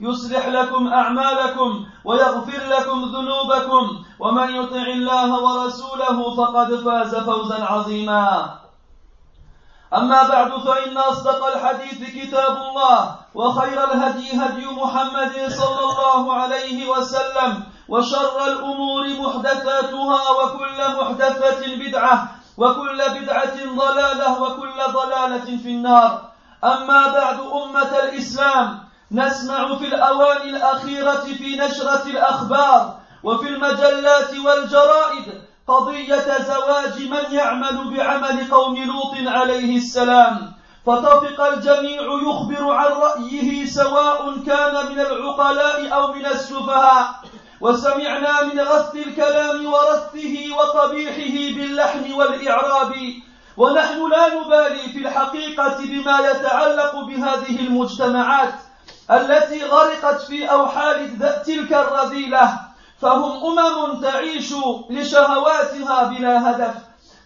يصلح لكم أعمالكم ويغفر لكم ذنوبكم ومن يطع الله ورسوله فقد فاز فوزا عظيما. أما بعد فإن أصدق الحديث كتاب الله وخير الهدي هدي محمد صلى الله عليه وسلم وشر الأمور محدثاتها وكل محدثة بدعة وكل بدعة ضلالة وكل ضلالة في النار. أما بعد أمة الإسلام نسمع في الأوان الأخيرة في نشرة الأخبار وفي المجلات والجرائد قضية زواج من يعمل بعمل قوم لوط عليه السلام. فطفق الجميع يخبر عن رأيه سواء كان من العقلاء أو من السفهاء. وسمعنا من غث الكلام ورثه وقبيحه باللحن والإعراب. ونحن لا نبالي في الحقيقة بما يتعلق بهذه المجتمعات. التي غرقت في أوحال تلك الرذيلة فهم أمم تعيش لشهواتها بلا هدف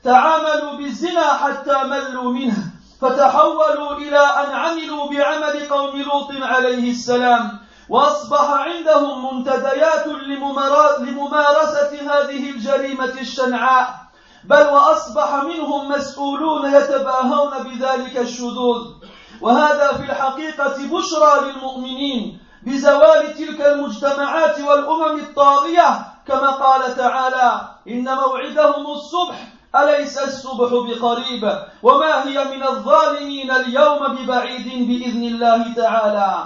تعاملوا بالزنا حتى ملوا منه فتحولوا إلى أن عملوا بعمل قوم لوط عليه السلام وأصبح عندهم منتديات لممارسة هذه الجريمة الشنعاء بل وأصبح منهم مسؤولون يتباهون بذلك الشذوذ. وهذا في الحقيقة بشرى للمؤمنين بزوال تلك المجتمعات والأمم الطاغية كما قال تعالى إن موعدهم الصبح أليس الصبح بقريب؟ وما هي من الظالمين اليوم ببعيد بإذن الله تعالى.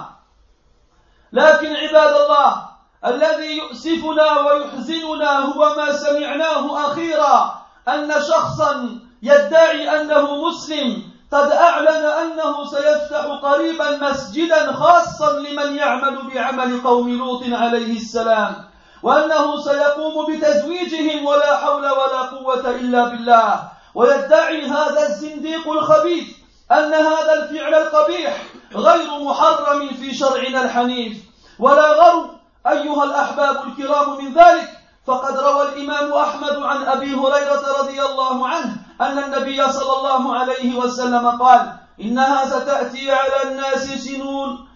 لكن عباد الله الذي يؤسفنا ويحزننا هو ما سمعناه أخيرا أن شخصا يدعي أنه مسلم قد أعلن أنه سيفتح قريبا مسجدا خاصا لمن يعمل بعمل قوم لوط عليه السلام وأنه سيقوم بتزويجهم ولا حول ولا قوة إلا بالله. ويدعي هذا الزنديق الخبيث أن هذا الفعل القبيح غير محرم في شرعنا الحنيف. ولا غرو أيها الأحباب الكرام من ذلك فقد روى الإمام أحمد عن أبي هريرة رضي الله عنه أن النبي صلى الله عليه وسلم قال إنها ستأتي على الناس سنون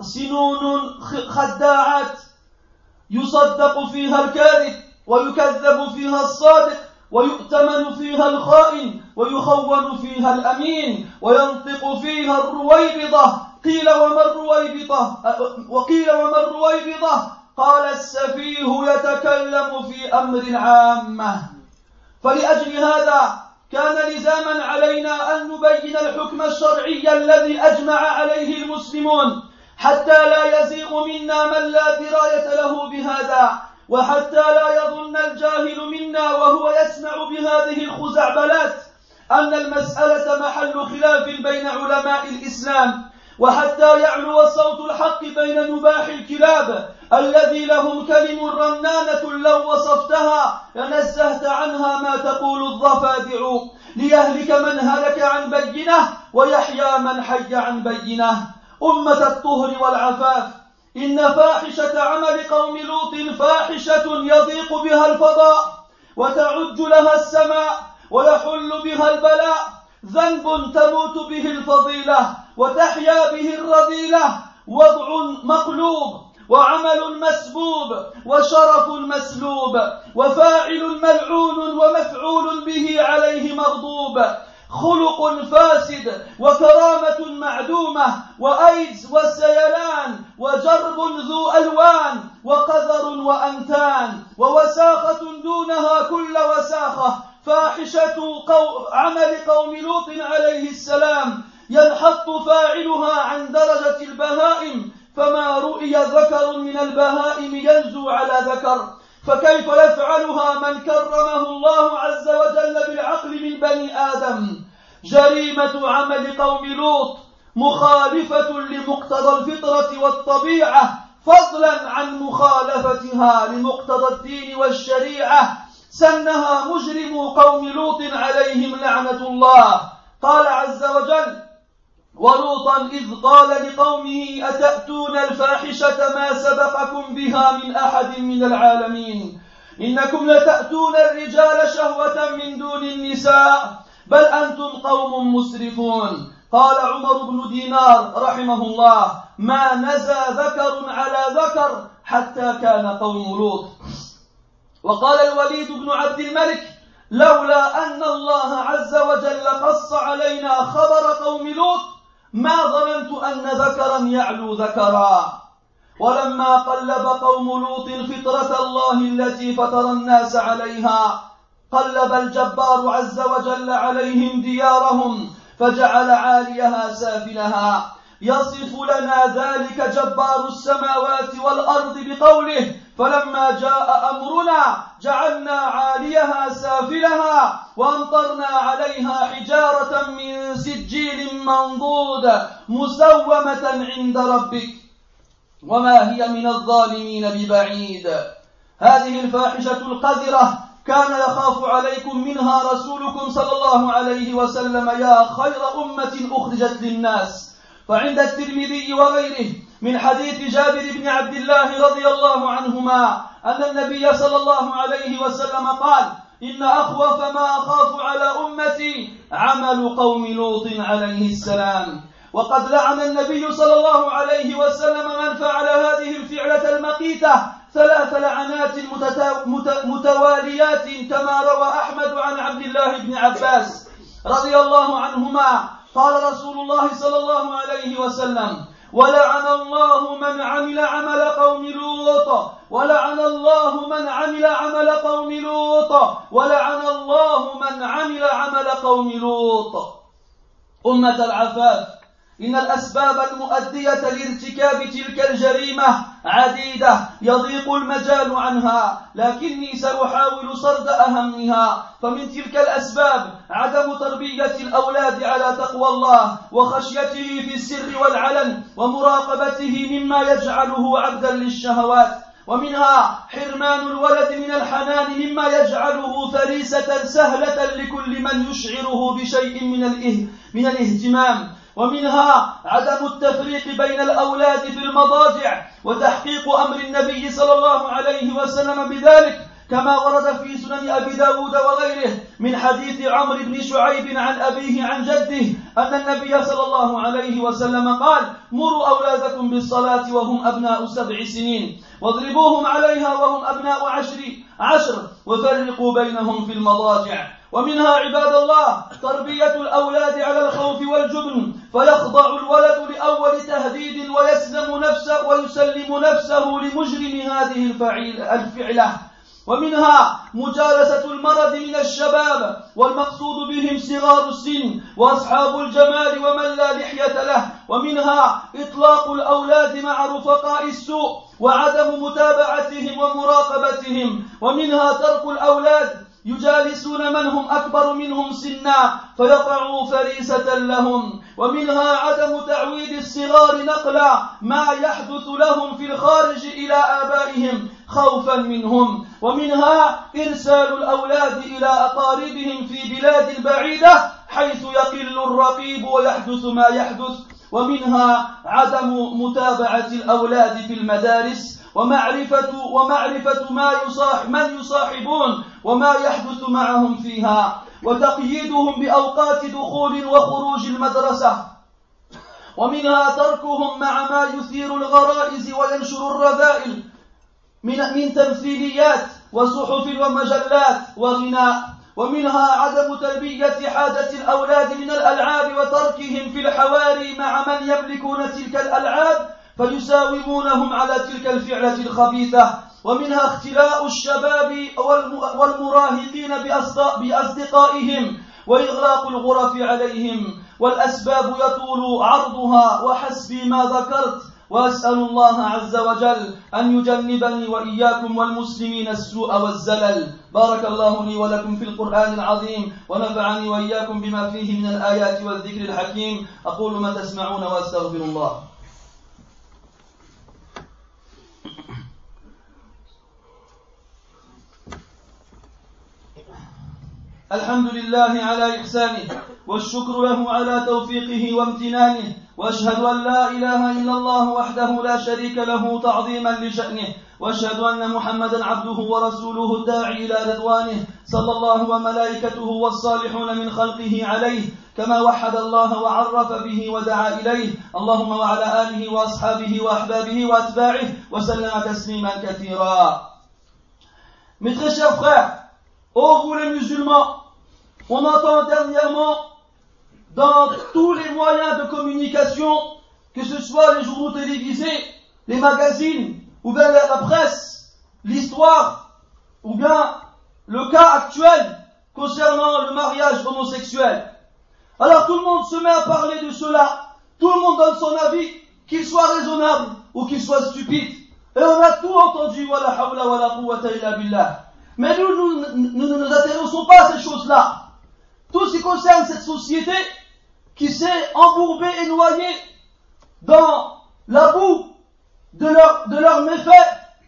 سنون خداعات يصدق فيها الكاذب ويكذب فيها الصادق ويؤتمن فيها الخائن ويخون فيها الأمين وينطق فيها الرويبضة. قيل وما الرويبضة؟ وقيل وما الرويبضة؟ قال السفيه يتكلم في أمر عامة. فلأجل هذا كان لزاما علينا أن نبين الحكم الشرعي الذي أجمع عليه المسلمون حتى لا يزيغ منا من لا دراية له بهذا وحتى لا يظن الجاهل منا وهو يسمع بهذه الخزعبلات أن المسألة محل خلاف بين علماء الإسلام. وحتى يعلو صوت الحق بين نباح الكلاب الذي لهم كلم رنانة لو وصفتها لنزهت عنها ما تقول الضفادع. ليهلك من هلك عن بينة ويحيى من حي عن بينة. أمة الطهر والعفاف. إن فاحشة عمل قوم لوط فاحشة يضيق بها الفضاء وتعج لها السماء ويحل بها البلاء. ذنب تموت به الفضيلة وتحيا به الرذيلة وضع مقلوب وعمل مسبوب وشرف مسلوب وفاعل ملعون ومفعول به عليه مغضوب خلق فاسد وكرامة معدومة وأيدز وسيلان وجرب ذو ألوان وقذر وأنتان عمل قوم لوط عليه السلام ينحط فاعلها عن درجة البهائم فما رؤي ذكر من البهائم ينزو على ذكر. فكيف يفعلها من كرمه الله عز وجل بالعقل من بني آدم؟ جريمة عمل قوم لوط مخالفة لمقتضى الفطرة والطبيعة فضلا عن مخالفتها لمقتضى الدين والشريعة. سنها مجرم قوم لوط عليهم لعنة الله. قال عز وجل ولوطا إذ قال لقومه أتأتون الفاحشة ما سبقكم بها من أحد من العالمين؟ إنكم لتأتون الرجال شهوة من دون النساء بل أنتم قوم مسرفون. قال عمر بن دينار رحمه الله ما نزى ذكر على ذكر حتى كان قوم لوط. وقال الوليد بن عبد الملك لولا أن الله عز وجل قص علينا خبر قوم لوط ما ظننت أن ذكرا يعلو ذكرا. ولما قلب قوم لوط فطرة الله التي فطر الناس عليها قلب الجبار عز وجل عليهم ديارهم فجعل عاليها سافلها. يصف لنا ذلك جبار السماوات والأرض بقوله فلما جاء أمرنا جعلنا عاليها سافلها وأمطرنا عليها حجارة من سجيل منضود مسومة عند ربك. وما هي من الظالمين ببعيد. هذه الفاحشة القذرة كان يخاف عليكم منها رسولكم صلى الله عليه وسلم يا خير أمة أخرجت للناس. فعند الترمذي وغيره من حديث جابر بن عبد الله رضي الله عنهما أن النبي صلى الله عليه وسلم قال إن أخوف ما أخاف على أمتي عمل قوم لوط عليه السلام. وقد لعن النبي صلى الله عليه وسلم من فعل هذه الفعلة المقيتة ثلاث لعنات متواليات كما روى أحمد عن عبد الله بن عباس رضي الله عنهما. قال رسول الله صلى الله عليه وسلم ولعن الله من عمل عمل قوم لوط ولعن الله من عمل عمل قوم لوط ولعن الله من عمل عمل قوم لوط. أمة العفاف. إن الأسباب المؤدية لارتكاب تلك الجريمة عديدة يضيق المجال عنها لكني سأحاول سرد أهمها. فمن تلك الأسباب عدم تربية الأولاد على تقوى الله وخشيته في السر والعلن ومراقبته مما يجعله عبدا للشهوات. ومنها حرمان الولد من الحنان مما يجعله فريسة سهلة لكل من يشعره بشيء من من الاهتمام. ومنها عدم التفريق بين الأولاد في المضاجع وتحقيق أمر النبي صلى الله عليه وسلم بذلك كما ورد في سنن أبي داود وغيره من حديث عمرو بن شعيب عن أبيه عن جده أن النبي صلى الله عليه وسلم قال مروا أولادكم بالصلاة وهم أبناء سبع سنين واضربوهم عليها وهم أبناء عشر عشر وفرقوا بينهم في المضاجع. ومنها عباد الله تربية الأولاد على الخوف والجبن. فيخضع الولد لأول تهديد ويسلم نفسه ويسلم نفسه لمجرم هذه الفعلة. ومنها مجالسة المرض من الشباب والمقصود بهم صغار السن وأصحاب الجمال ومن لا لحية له ومنها إطلاق الأولاد مع رفقاء السوء وعدم متابعتهم ومراقبتهم ومنها ترك الأولاد يجالسون من هم أكبر منهم سنا فيقعوا فريسة لهم ومنها عدم تعويد الصغار نقلا ما يحدث لهم في الخارج إلى آبائهم خوفا منهم ومنها إرسال الأولاد إلى أقاربهم في بلاد بعيدة حيث يقل الرقيب ويحدث ما يحدث ومنها عدم متابعة الأولاد في المدارس ومعرفة ومعرفة ما يصاحب من يصاحبون وما يحدث معهم فيها. وتقييدهم بأوقات دخول وخروج المدرسة. ومنها تركهم مع ما يثير الغرائز وينشر الرذائل من من تمثيليات وصحف ومجلات وغناء. ومنها عدم تلبية حاجة الأولاد من الألعاب وتركهم في الحواري مع من يملكون تلك الألعاب فيساومونهم على تلك الفعلة الخبيثة ومنها اختلاء الشباب والمراهقين بأصدقائهم وإغلاق الغرف عليهم والأسباب يطول عرضها وحسبي ما ذكرت وأسأل الله عز وجل أن يجنبني وإياكم والمسلمين السوء والزلل. بارك الله لي ولكم في القرآن العظيم ونفعني وإياكم بما فيه من الآيات والذكر الحكيم. أقول ما تسمعون وأستغفر الله. الحمد لله على إحسانه والشكر له على توفيقه وامتنانه وأشهد أن لا إله إلا الله وحده لا شريك له تعظيما لشأنه وأشهد أن محمدا عبده ورسوله الداعي إلى رضوانه صلى الله وملائكته والصالحون من خلقه عليه كما وحد الله وعرف به ودعا إليه. اللهم وعلى آله وأصحابه وأحبابه وأتباعه وسلم تسليما كثيرا. Mes très chers frères, ô vous les musulmans, on entend dernièrement dans tous les moyens de communication, que ce soit les journaux télévisés, les magazines, ou bien la presse, l'histoire, ou bien le cas actuel concernant le mariage homosexuel. Alors tout le monde se met à parler de cela, tout le monde donne son avis, qu'il soit raisonnable ou qu'il soit stupide. Et on a tout entendu, Mais nous, nous, nous ne nous intéressons pas à ces choses-là. Tout ce qui concerne cette société, qui s'est embourbé et noyé dans la boue de leurs leur méfaits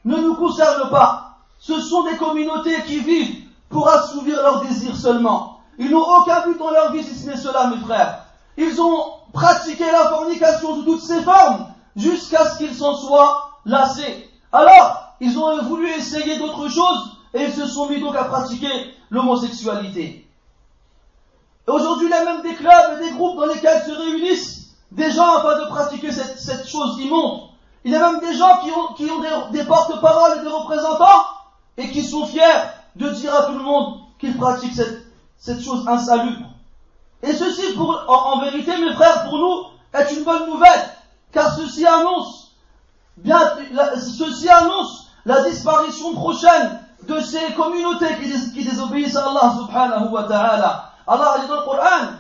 ne nous concerne pas. Ce sont des communautés qui vivent pour assouvir leurs désirs seulement. Ils n'ont aucun but dans leur vie si ce n'est cela, mes frères. Ils ont pratiqué la fornication sous toutes ses formes jusqu'à ce qu'ils s'en soient lassés. Alors, ils ont voulu essayer d'autres choses et ils se sont mis donc à pratiquer l'homosexualité. Aujourd'hui, il y a même des clubs et des groupes dans lesquels se réunissent des gens afin de pratiquer cette, chose immonde. Il y a même des gens qui ont, des, porte-paroles et des représentants et qui sont fiers de dire à tout le monde qu'ils pratiquent cette, chose insalubre. Et ceci, en, vérité, mes frères, pour nous, est une bonne nouvelle, car ceci annonce, bien, la, ceci annonce la disparition prochaine de ces communautés qui, qui désobéissent à Allah subhanahu wa ta'ala. Allah dit dans le Coran,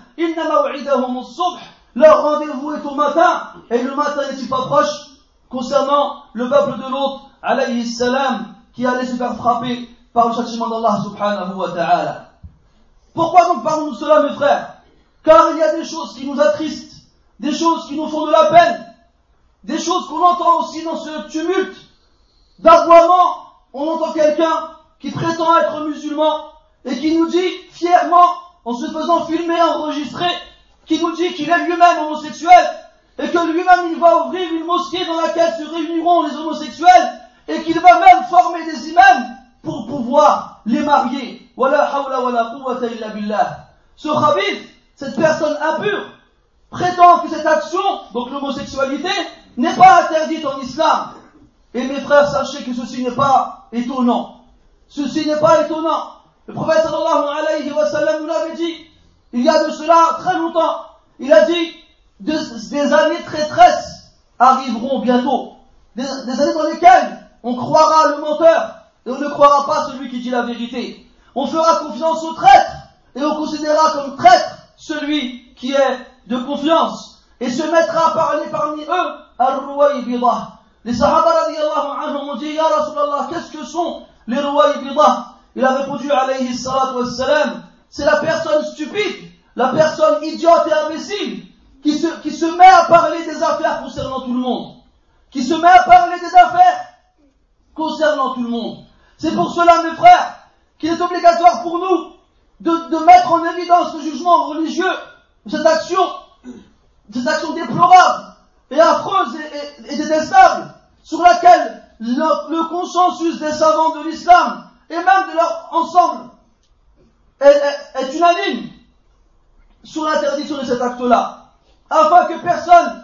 leur rendez-vous est au matin, et le matin n'est-il pas proche concernant le peuple de l'autre, alayhi salam, qui allait se faire frapper par le châtiment d'Allah subhanahu wa ta'ala. Pourquoi donc parlons-nous cela, mes frères? Car il y a des choses qui nous attristent, des choses qui nous font de la peine, des choses qu'on entend aussi dans ce tumulte d'aboiement. On entend quelqu'un qui prétend être musulman et qui nous dit fièrement en se faisant filmer, enregistrer, qui nous dit qu'il est lui-même homosexuel, et que lui-même il va ouvrir une mosquée dans laquelle se réuniront les homosexuels, et qu'il va même former des imams pour pouvoir les marier. Ce khabith, cette personne impure, prétend que cette action, donc l'homosexualité, n'est pas interdite en islam. Et mes frères, sachez que ceci n'est pas étonnant. Ceci n'est pas étonnant. Le prophète sallallahu alayhi wa sallam nous l'avait dit, il y a de cela très longtemps. Il a dit, des années traîtresses arriveront bientôt. Des, années dans lesquelles on croira le menteur et on ne croira pas celui qui dit la vérité. On fera confiance au traître et on considérera comme traître celui qui est de confiance et se mettra à parler parmi eux al Les Sahaba radiallahu anhum ont dit, Ya Rasulallah, qu'est-ce que sont les Ruwaybidah il a répondu alayhi salatu wassalam, c'est la personne stupide, la personne idiote et imbécile, qui se, qui se met à parler des affaires concernant tout le monde. Qui se met à parler des affaires concernant tout le monde. C'est pour cela, mes frères, qu'il est obligatoire pour nous de, de mettre en évidence le jugement religieux cette action, cette action déplorable et affreuse et, et, détestable, sur laquelle le, le consensus des savants de l'islam et même de leur ensemble. Est, est, unanime sur l'interdiction de cet acte-là, afin que personne,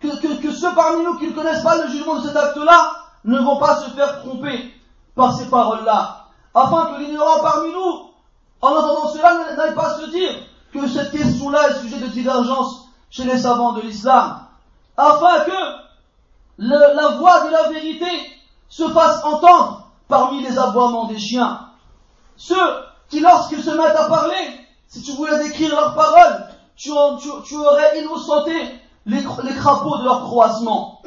que, ceux parmi nous qui ne connaissent pas le jugement de cet acte-là ne vont pas se faire tromper par ces paroles-là, afin que l'ignorant parmi nous, en entendant cela, n'aille pas se dire que cette question-là est sujet de divergence chez les savants de l'islam, afin que la voix de la vérité se fasse entendre des chiens. Ceux qui, lorsqu'ils se mettent à parler, si tu voulais décrire leurs paroles, tu, aurais innocenté les, crapauds de leur croissement.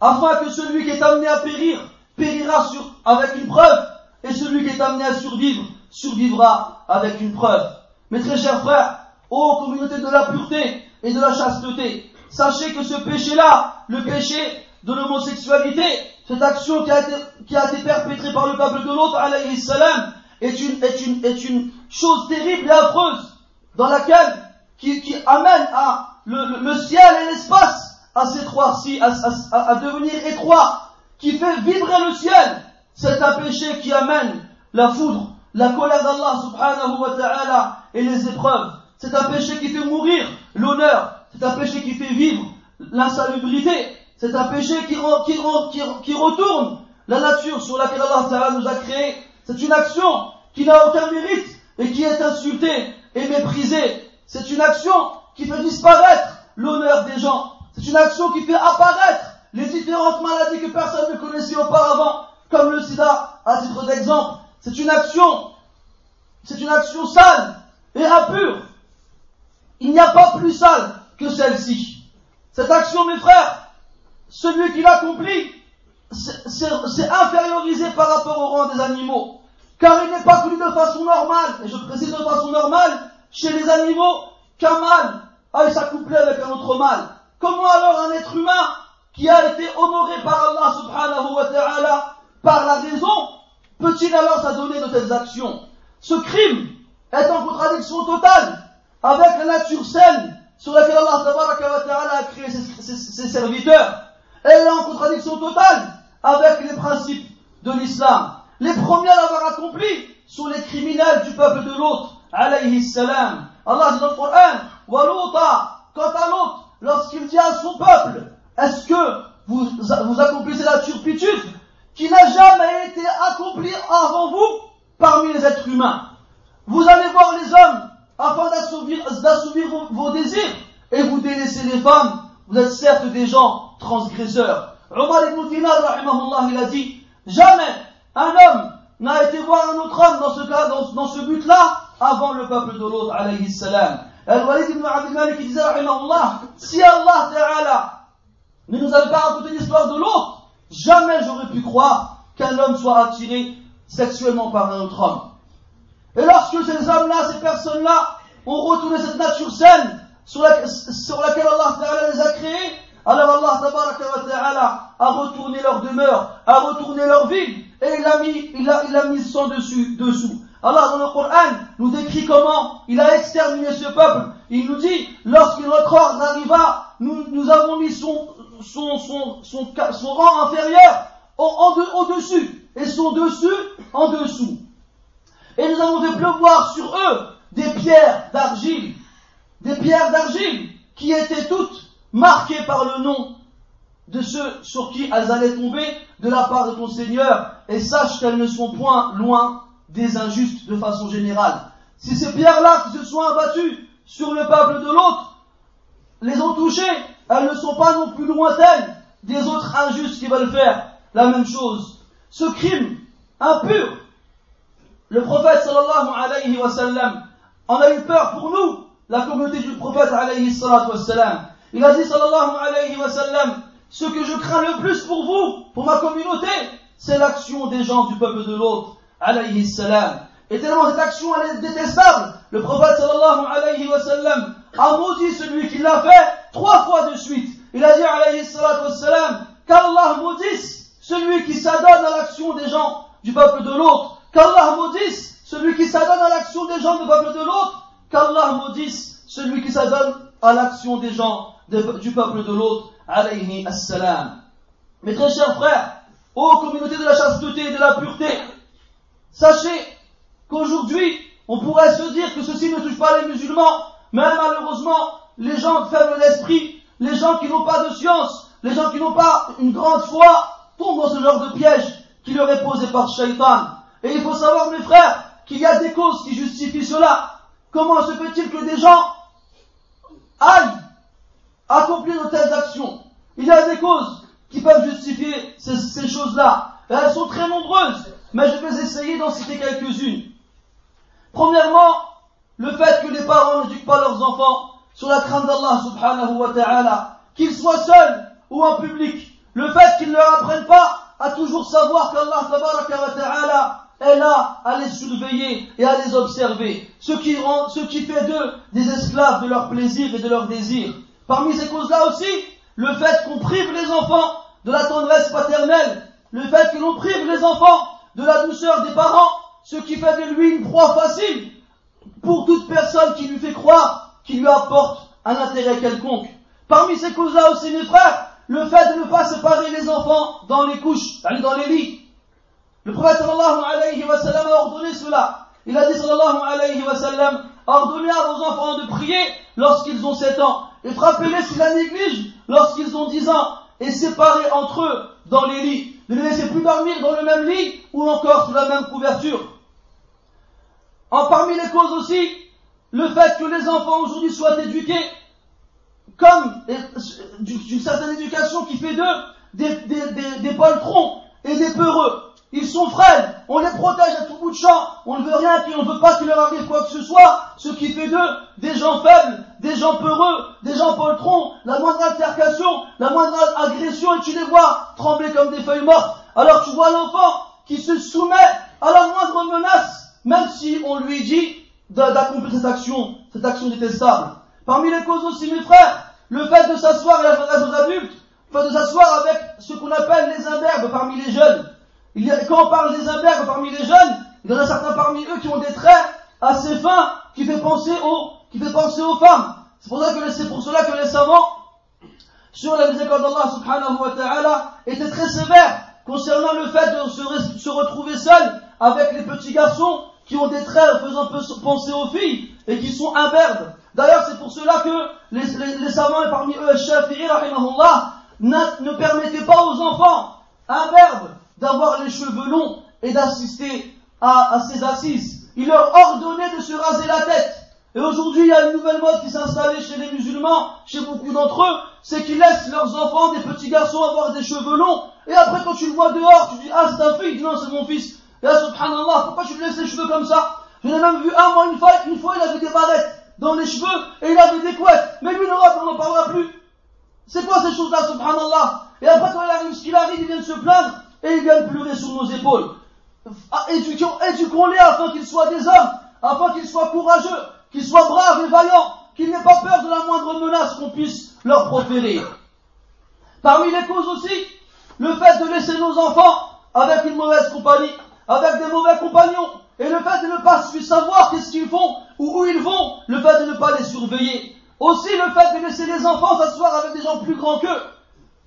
Afin que celui qui est amené à périr, périra avec une preuve, et celui qui est amené à survivre, survivra avec une preuve. Mes très chers frères, ô communauté de la pureté et de la chasteté, sachez que ce péché-là, le péché de l'homosexualité, cette action qui a, été, perpétrée par le peuple de l'autre, alayhi salam, est une, chose terrible et affreuse, dans laquelle, qui, amène le, ciel et l'espace à à, à devenir étroit, qui fait vibrer le ciel. C'est un péché qui amène la foudre, la colère d'Allah subhanahu wa ta'ala et les épreuves. C'est un péché qui fait mourir l'honneur. C'est un péché qui fait vivre l'insalubrité. C'est un péché qui, qui, qui, qui, retourne la nature sur laquelle Allah nous a créé. C'est une action qui n'a aucun mérite et qui est insultée et méprisée. C'est une action qui fait disparaître l'honneur des gens. C'est une action qui fait apparaître les différentes maladies que personne ne connaissait auparavant, comme le sida, à titre d'exemple. C'est une action, c'est une action sale et impure. Il n'y a pas plus sale que celle-ci. Cette action, mes frères, celui qui l'accomplit, c'est infériorisé par rapport au rang des animaux. Car il n'est pas connu de façon normale, et je précise de façon normale, chez les animaux, qu'un mâle aille s'accoupler avec un autre mâle. Comment alors un être humain qui a été honoré par Allah subhanahu wa ta'ala par la raison peut-il alors s'adonner de telles actions? Ce crime est en contradiction totale avec la nature saine sur laquelle Allah wa ta'ala a créé ses serviteurs. Elle est en contradiction totale avec les principes de l'islam. Les premiers à l'avoir accompli sont les criminels du peuple de l'autre, alayhi salam. Allah dit dans le Coran, quant à l'autre, lorsqu'il dit à son peuple, est-ce que vous, vous accomplissez la turpitude qui n'a jamais été accomplie avant vous parmi les êtres humains? Vous allez voir les hommes afin d'assouvir vos désirs et vous délaissez les femmes. Vous êtes certes des gens transgresseurs. Omar ibn Dinar, il a dit, jamais un homme n'a été voir un autre homme dans ce cas, dans, ce but-là, avant le peuple de l'autre, alayhi salam. Al-Walid ibn Abdel Malik disait, si Allah ta'ala ne nous avait pas raconté l'histoire de l'autre, jamais j'aurais pu croire qu'un homme soit attiré sexuellement par un autre homme. Et lorsque ces hommes-là, ces personnes-là, ont retourné cette nature saine sur, laquelle Allah les a créés, alors Allah ta'ala a retourné leur demeure, a retourné leur ville, et il a mis, il a, mis son dessus, dessous. Allah dans le Coran nous décrit comment il a exterminé ce peuple. Il nous dit, lorsque notre arriva, nous, avons mis son rang inférieur au-dessus, et son dessus en dessous. Et nous avons fait pleuvoir sur eux des pierres d'argile, des pierres d'argile qui étaient toutes marquées par le nom de ceux sur qui elles allaient tomber de la part de ton Seigneur, et sache qu'elles ne sont point loin des injustes de façon générale. Si ces pierres-là qui se sont abattues sur le peuple de l'autre les ont touchées, elles ne sont pas non plus lointaines des autres injustes qui veulent faire la même chose. Ce crime impur, le prophète sallallahu alayhi wa sallam en a eu peur pour nous, la communauté du prophète alayhi salatu wa sallam. Il a dit sallallahu alayhi wa sallam, ce que je crains le plus pour vous, pour ma communauté, c'est l'action des gens du peuple de l'autre, alayhi salam. Et tellement cette action elle est détestable, le prophète sallallahu alayhi wa sallam a maudit celui qui l'a fait trois fois de suite. Il a dit alayhi salam qu'Allah maudisse celui qui s'adonne à l'action des gens du peuple de l'autre, qu'Allah maudisse celui qui s'adonne à l'action des gens du peuple de l'autre, qu'Allah maudisse celui qui s'adonne à l'action des gens du peuple de l'autre, alayhi assalam. Mes très chers frères, ô communauté de la chasteté et de la pureté, sachez qu'aujourd'hui, on pourrait se dire que ceci ne touche pas les musulmans, mais malheureusement, les gens faibles d'esprit, les gens qui n'ont pas de science, les gens qui n'ont pas une grande foi, tombent dans ce genre de piège qui leur est posé par Shaitan. Et il faut savoir, mes frères, qu'il y a des causes qui justifient cela. Comment se fait-il que des gens aillent accomplir de telles actions? Il y a des causes qui peuvent justifier ces, choses-là. Elles sont très nombreuses, mais je vais essayer d'en citer quelques-unes. Premièrement, le fait que les parents n'éduquent pas leurs enfants sur la crainte d'Allah subhanahu wa ta'ala, qu'ils soient seuls ou en public. Le fait qu'ils ne leur apprennent pas à toujours savoir qu'Allah ta'ala est là à les surveiller et à les observer. Ce qui, rend, ce qui fait d'eux des esclaves de leur plaisir et de leur désir. Parmi ces causes-là aussi, le fait qu'on prive les enfants de la tendresse paternelle, le fait que l'on prive les enfants de la douceur des parents, ce qui fait de lui une proie facile pour toute personne qui lui fait croire qu'il lui apporte un intérêt quelconque. Parmi ces causes-là aussi, mes frères, le fait de ne pas séparer les enfants dans les couches, dans les lits. Le prophète sallallahu alayhi wa sallam a ordonné cela. Il a dit sallallahu alayhi wa sallam, ordonnez à vos enfants de prier lorsqu'ils ont 7 ans et frappez-les s'ils la négligent lorsqu'ils ont 10 ans et séparez entre eux dans les lits. Ne les laissez plus dormir dans le même lit ou encore sous la même couverture. En parmi les causes aussi, le fait que les enfants aujourd'hui soient éduqués comme d'une certaine éducation qui fait d'eux des, des, des, des poltrons et des peureux. Ils sont frêles, on les protège à tout bout de champ, on ne veut rien, puis on ne veut pas qu'il leur arrive quoi que ce soit, ce qui fait d'eux des gens faibles, des gens peureux, des gens poltrons, la moindre altercation, la moindre agression, et tu les vois trembler comme des feuilles mortes. Alors tu vois l'enfant qui se soumet à la moindre menace, même si on lui dit d'accomplir cette action, cette action détestable. Parmi les causes aussi, mes frères, le fait de s'asseoir, et la aux adultes, le fait de s'asseoir avec ce qu'on appelle les imberbes parmi les jeunes. Quand on parle des imberbes parmi les jeunes, il y en a certains parmi eux qui ont des traits assez fins qui fait penser aux, femmes. C'est pour, ça que, cela que les savants, sur la miséricorde d'Allah subhanahu wa ta'ala, étaient très sévères concernant le fait de se, retrouver seul avec les petits garçons qui ont des traits faisant penser aux filles et qui sont imberbes. D'ailleurs, c'est pour cela que les, savants, et parmi eux, Shafi'i, ne permettaient pas aux enfants imberbes d'avoir les cheveux longs et d'assister à, à ces assises. Il leur ordonnait de se raser la tête. Et aujourd'hui, il y a une nouvelle mode qui s'est installée chez les musulmans, chez beaucoup d'entre eux, c'est qu'ils laissent leurs enfants, des petits garçons, avoir des cheveux longs. Et après, quand tu le vois dehors, tu dis, ah, c'est ta fille. Non, c'est mon fils. Et là, subhanallah, pourquoi tu lui laisses les cheveux comme ça? J'en ai même vu un, moi, une fois, une fois, il avait des barrettes dans les cheveux et il avait des couettes. Mais lui, l'Europe, on n'en parlera plus. C'est quoi ces choses-là, subhanallah? Et après, quand il arrive ce qu'il arrive, il vient de se plaindre et il vient de pleurer sur nos épaules. Ah, éduquons-les afin qu'ils soient des hommes, afin qu'ils soient courageux, qu'ils soient braves et vaillants, qu'ils n'aient pas peur de la moindre menace qu'on puisse leur proférer. Parmi les causes aussi, le fait de laisser nos enfants avec une mauvaise compagnie, avec des mauvais compagnons, et le fait de ne pas savoir qu'est-ce qu'ils font ou où ils vont, le fait de ne pas les surveiller. Aussi le fait de laisser les enfants s'asseoir avec des gens plus grands qu'eux.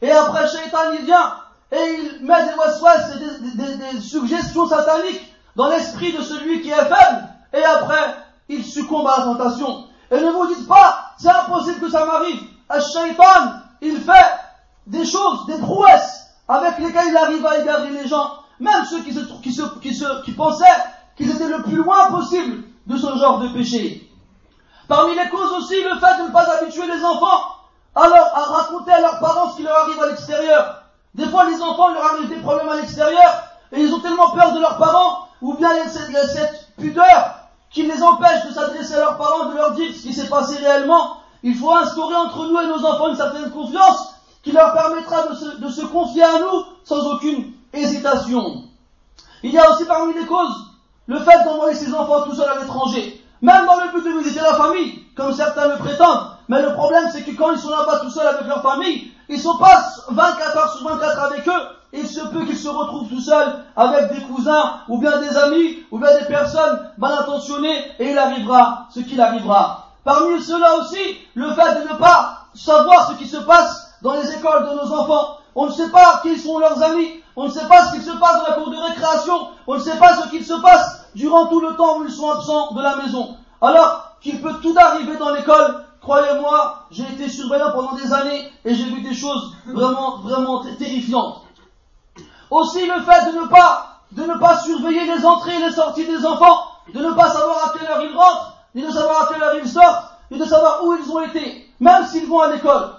Et après, Shaitan, il vient et il met des waswas et des, des, suggestions sataniques dans l'esprit de celui qui est faible. Et après, il succombe à la tentation. Et ne vous dites pas, c'est impossible que ça m'arrive. Shaitan, il fait des choses, des prouesses avec lesquelles il arrive à égarer les gens. Même ceux qui, pensaient qu'ils étaient le plus loin possible de ce genre de péché. Parmi les causes aussi, le fait de ne pas habituer les enfants à raconter à leurs parents ce qui leur arrive à l'extérieur. Des fois, les enfants leur arrivent des problèmes à l'extérieur et ils ont tellement peur de leurs parents ou bien cette, pudeur qui les empêche de s'adresser à leurs parents, de leur dire ce qui s'est passé réellement. Il faut instaurer entre nous et nos enfants une certaine confiance qui leur permettra de se, de se confier à nous sans aucune hésitation. Il y a aussi parmi les causes le fait d'envoyer ses enfants tout seuls à l'étranger, même dans le but de visiter la famille, comme certains le prétendent. Mais le problème, c'est que quand ils sont là-bas tout seuls avec leur famille, ils sont pas 24 heures sur 24 avec eux. Il se peut qu'ils se retrouvent tout seuls avec des cousins, ou bien des amis, ou bien des personnes mal intentionnées, et il arrivera ce qu'il arrivera. Parmi ceux-là aussi, le fait de ne pas savoir ce qui se passe dans les écoles de nos enfants. On ne sait pas qui sont leurs amis, on ne sait pas ce qui se passe dans la cour de récréation. On ne sait pas ce qu'il se passe durant tout le temps où ils sont absents de la maison. Alors qu'il peut tout arriver dans l'école, croyez-moi, j'ai été surveillant pendant des années et j'ai vu des choses vraiment, vraiment terrifiantes. Aussi le fait de ne pas, de ne pas surveiller les entrées et les sorties des enfants, de ne pas savoir à quelle heure ils rentrent, ni de savoir à quelle heure ils sortent, ni de savoir où ils ont été, même s'ils vont à l'école.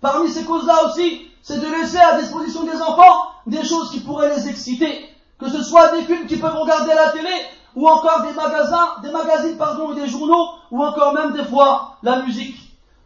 Parmi ces causes-là aussi, c'est de laisser à disposition des enfants des choses qui pourraient les exciter, que ce soit des films qu'ils peuvent regarder à la télé, ou encore des magasins, des magazines ou des journaux, ou encore même des fois la musique.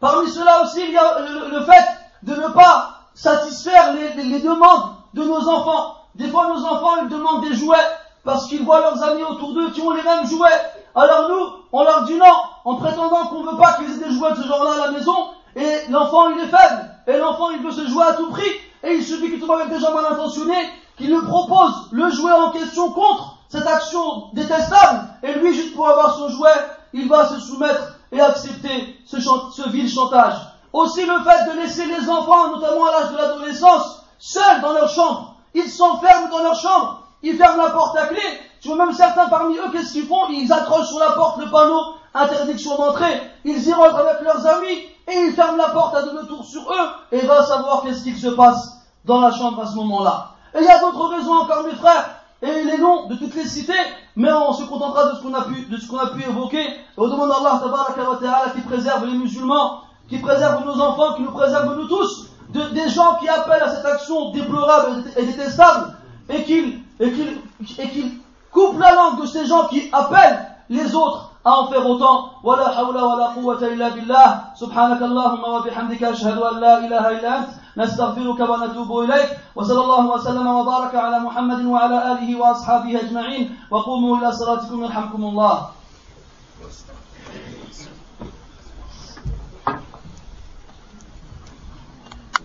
Parmi cela aussi, il y a le, fait de ne pas satisfaire les, demandes de nos enfants. Des fois, nos enfants, ils demandent des jouets parce qu'ils voient leurs amis autour d'eux qui ont les mêmes jouets. Alors nous, on leur dit non, en prétendant qu'on ne veut pas qu'ils aient des jouets de ce genre-là à la maison, et l'enfant, il est faible, et l'enfant, il veut se jouer à tout prix, et il suffit qu'il tombe avec des gens mal intentionnés, qui lui propose le jouet en question contre cette action détestable, et lui, juste pour avoir son jouet, il va se soumettre et accepter ce, vil chantage. Aussi le fait de laisser les enfants, notamment à l'âge de l'adolescence, seuls dans leur chambre. Ils s'enferment dans leur chambre, ils ferment la porte à clé. Tu vois même certains parmi eux, qu'est-ce qu'ils font? Ils accrochent sur la porte le panneau interdiction d'entrée. Ils y rentrent avec leurs amis et ils ferment la porte à deux tours sur eux et va savoir qu'est-ce qu'il se passe dans la chambre à ce moment-là. Et il y a d'autres raisons encore, mes frères, et les noms de toutes les cités, mais on se contentera de ce qu'on a pu, de ce qu'on a pu évoquer. Et on demande à Allah wa ta'ala qui préserve les musulmans, qui préserve nos enfants, qui nous préserve nous tous, de, des gens qui appellent à cette action déplorable et détestable, et qu'il, et qu'il, et qu'il coupe la langue de ces gens qui appellent les autres à en faire autant. ولا حول ولا قوة إلا بالله سبحانك اللهم وبحمدك أشهد أن لا إله إلا أنت نستغفرك ونتوب إليك وصلى الله وسلم وبارك على محمد وعلى آله وأصحابه أجمعين وقوموا إلى صلاتكم يرحمكم الله